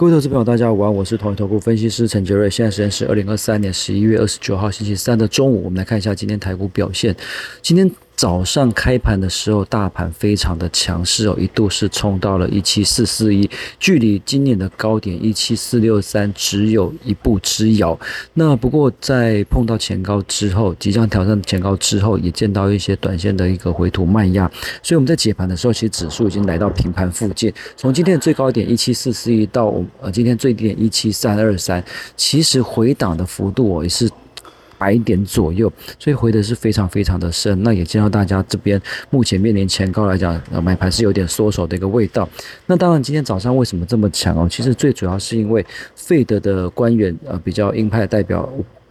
各位投资朋友，大家午安，我是统一投顾分析师陈杰瑞。现在时间是二零二三年十一月二十九号星期三的中午，我们来看一下今天台股表现。今天。早上开盘的时候，大盘非常的强势哦，一度是冲到了一七四四一，距离今年的高点一七四六三只有一步之遥。那不过在碰到前高之后，即将挑战前高之后，也见到一些短线的一个回吐慢压，所以我们在解盘的时候，其实指数已经来到平盘附近。从今天的最高点一七四四一到呃今天最低点一七三二三，其实回档的幅度哦也是。百点左右，所以回的是非常非常的深。那也见到大家这边目前面临前高来讲，呃，买盘是有点缩手的一个味道。那当然，今天早上为什么这么强哦？其实最主要是因为费德的官员，呃，比较鹰派代表。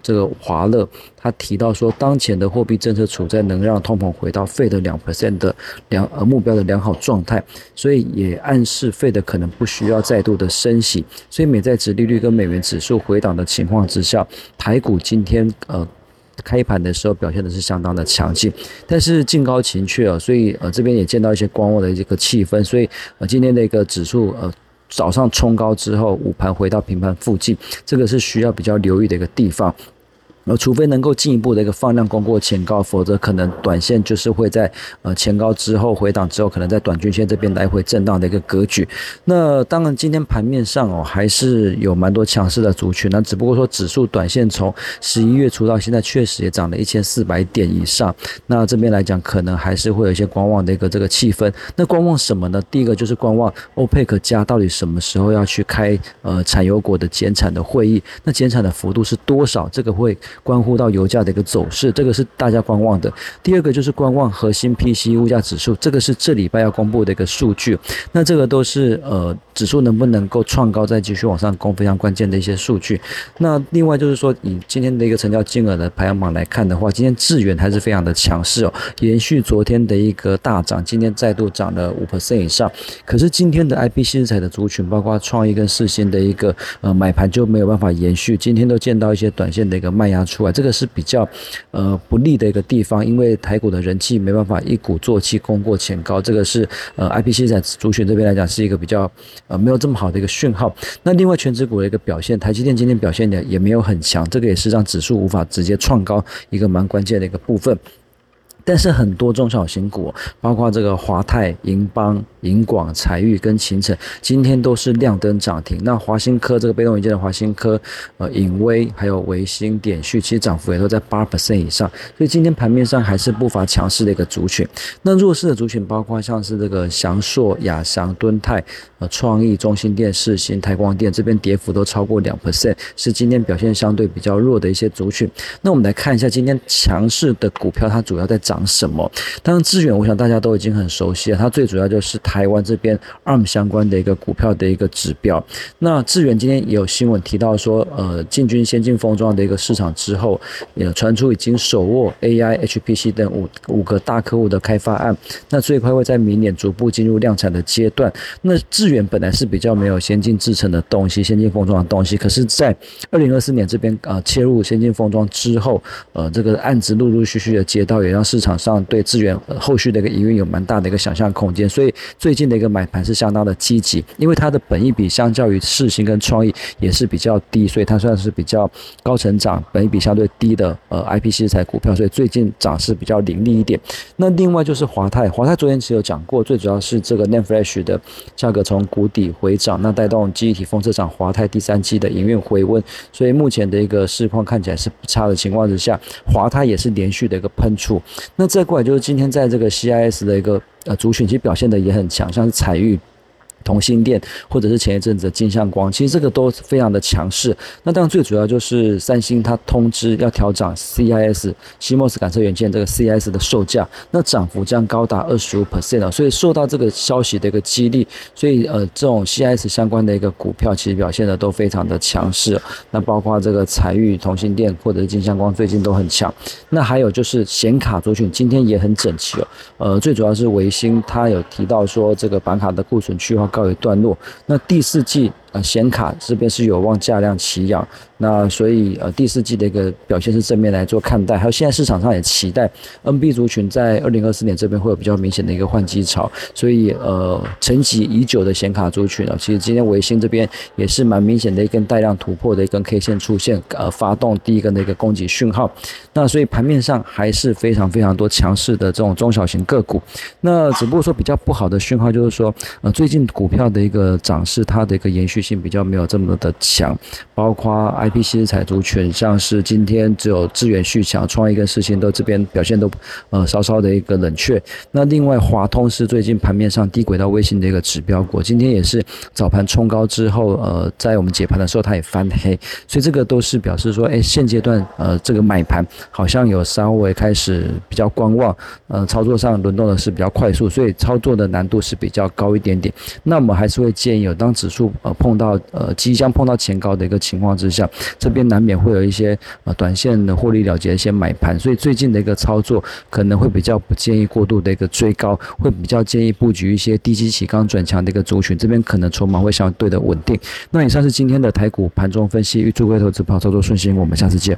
这个华乐他提到说，当前的货币政策处在能让通膨回到费的两 percent 的良呃目标的良好状态，所以也暗示费的可能不需要再度的升息，所以美债值利率跟美元指数回档的情况之下，台股今天呃开盘的时候表现的是相当的强劲，但是近高情却啊，所以呃这边也见到一些观望的这个气氛，所以呃今天的一个指数呃。早上冲高之后，午盘回到平盘附近，这个是需要比较留意的一个地方。呃，除非能够进一步的一个放量攻过前高，否则可能短线就是会在呃前高之后回档之后，可能在短均线这边来回震荡的一个格局。那当然，今天盘面上哦，还是有蛮多强势的族群。那只不过说，指数短线从十一月初到现在，确实也涨了一千四百点以上。那这边来讲，可能还是会有一些观望的一个这个气氛。那观望什么呢？第一个就是观望欧佩克加到底什么时候要去开呃产油国的减产的会议？那减产的幅度是多少？这个会。关乎到油价的一个走势，这个是大家观望的。第二个就是观望核心 P C 物价指数，这个是这礼拜要公布的一个数据。那这个都是呃指数能不能够创高，再继续往上攻非常关键的一些数据。那另外就是说，以今天的一个成交金额的排行榜来看的话，今天致远还是非常的强势哦，延续昨天的一个大涨，今天再度涨了五 percent 以上。可是今天的 I P C 材的族群，包括创意跟四新的一个呃买盘就没有办法延续，今天都见到一些短线的一个卖压。出来，这个是比较呃不利的一个地方，因为台股的人气没办法一鼓作气攻过前高，这个是呃 I P C 在主选这边来讲是一个比较呃没有这么好的一个讯号。那另外全指股的一个表现，台积电今天表现的也没有很强，这个也是让指数无法直接创高一个蛮关键的一个部分。但是很多中小型股，包括这个华泰、银邦。银广、彩玉跟秦城今天都是亮灯涨停。那华新科这个被动元件的华新科、呃影威还有维新、点序，其实涨幅也都在八 percent 以上。所以今天盘面上还是不乏强势的一个族群。那弱势的族群包括像是这个翔硕、亚翔、敦泰、呃创意、中心电视、新台光电这边跌幅都超过两 percent，是今天表现相对比较弱的一些族群。那我们来看一下今天强势的股票，它主要在涨什么？当然资源，我想大家都已经很熟悉了，它最主要就是。台湾这边 ARM 相关的一个股票的一个指标，那智远今天也有新闻提到说，呃，进军先进封装的一个市场之后，也传出已经手握 AI、HPC 等五五个大客户的开发案，那最快会在明年逐步进入量产的阶段。那智远本来是比较没有先进制程的东西，先进封装的东西，可是，在二零二四年这边啊切入先进封装之后，呃，这个案子陆陆续续的接到，也让市市场上对资源后续的一个营运有蛮大的一个想象空间，所以。最近的一个买盘是相当的积极，因为它的本益比相较于世星跟创意也是比较低，所以它算是比较高成长、本益比相对低的呃 I P C 材股票，所以最近涨势比较凌厉一点。那另外就是华泰，华泰昨天其实有讲过，最主要是这个 Nand Flash 的价格从谷底回涨，那带动记忆体封测厂华泰第三季的营运回温，所以目前的一个市况看起来是不差的情况之下，华泰也是连续的一个喷出。那再过来就是今天在这个 C I S 的一个。呃，族群其实表现的也很强，像是彩玉。同心电，或者是前一阵子的金相光，其实这个都非常的强势。那当然最主要就是三星它通知要调涨 CIS 西莫斯感测元件这个 CIS 的售价，那涨幅将高达二十五 percent 啊。所以受到这个消息的一个激励，所以呃这种 CIS 相关的一个股票其实表现的都非常的强势。那包括这个彩玉同心电或者是金相光最近都很强。那还有就是显卡族群今天也很整齐哦。呃，最主要是维新它有提到说这个板卡的库存去化。告一段落，那第四季呃显卡这边是有望价量齐扬。那所以呃第四季的一个表现是正面来做看待，还有现在市场上也期待 NB 族群在二零二四年这边会有比较明显的一个换机潮，所以呃沉寂已久的显卡族群呢，其实今天维新这边也是蛮明显的一根带量突破的一根 K 线出现，呃发动第一根的一个供给讯号，那所以盘面上还是非常非常多强势的这种中小型个股，那只不过说比较不好的讯号就是说，呃最近股票的一个涨势它的一个延续性比较没有这么的强，包括 I。P C 彩族群，像是今天只有智远续强、创意跟世新都这边表现都呃稍稍的一个冷却。那另外华通是最近盘面上低轨道卫星的一个指标股，今天也是早盘冲高之后，呃，在我们解盘的时候它也翻黑，所以这个都是表示说，哎，现阶段呃这个买盘好像有稍微开始比较观望，呃，操作上轮动的是比较快速，所以操作的难度是比较高一点点。那我们还是会建议，有当指数呃碰碰到呃即将碰到前高的一个情况之下。这边难免会有一些呃短线的获利了结一些买盘，所以最近的一个操作可能会比较不建议过度的一个追高，会比较建议布局一些低基起刚转强的一个族群，这边可能筹码会相对的稳定。那以上是今天的台股盘中分析，预祝各位投资朋友操作顺心，我们下次见。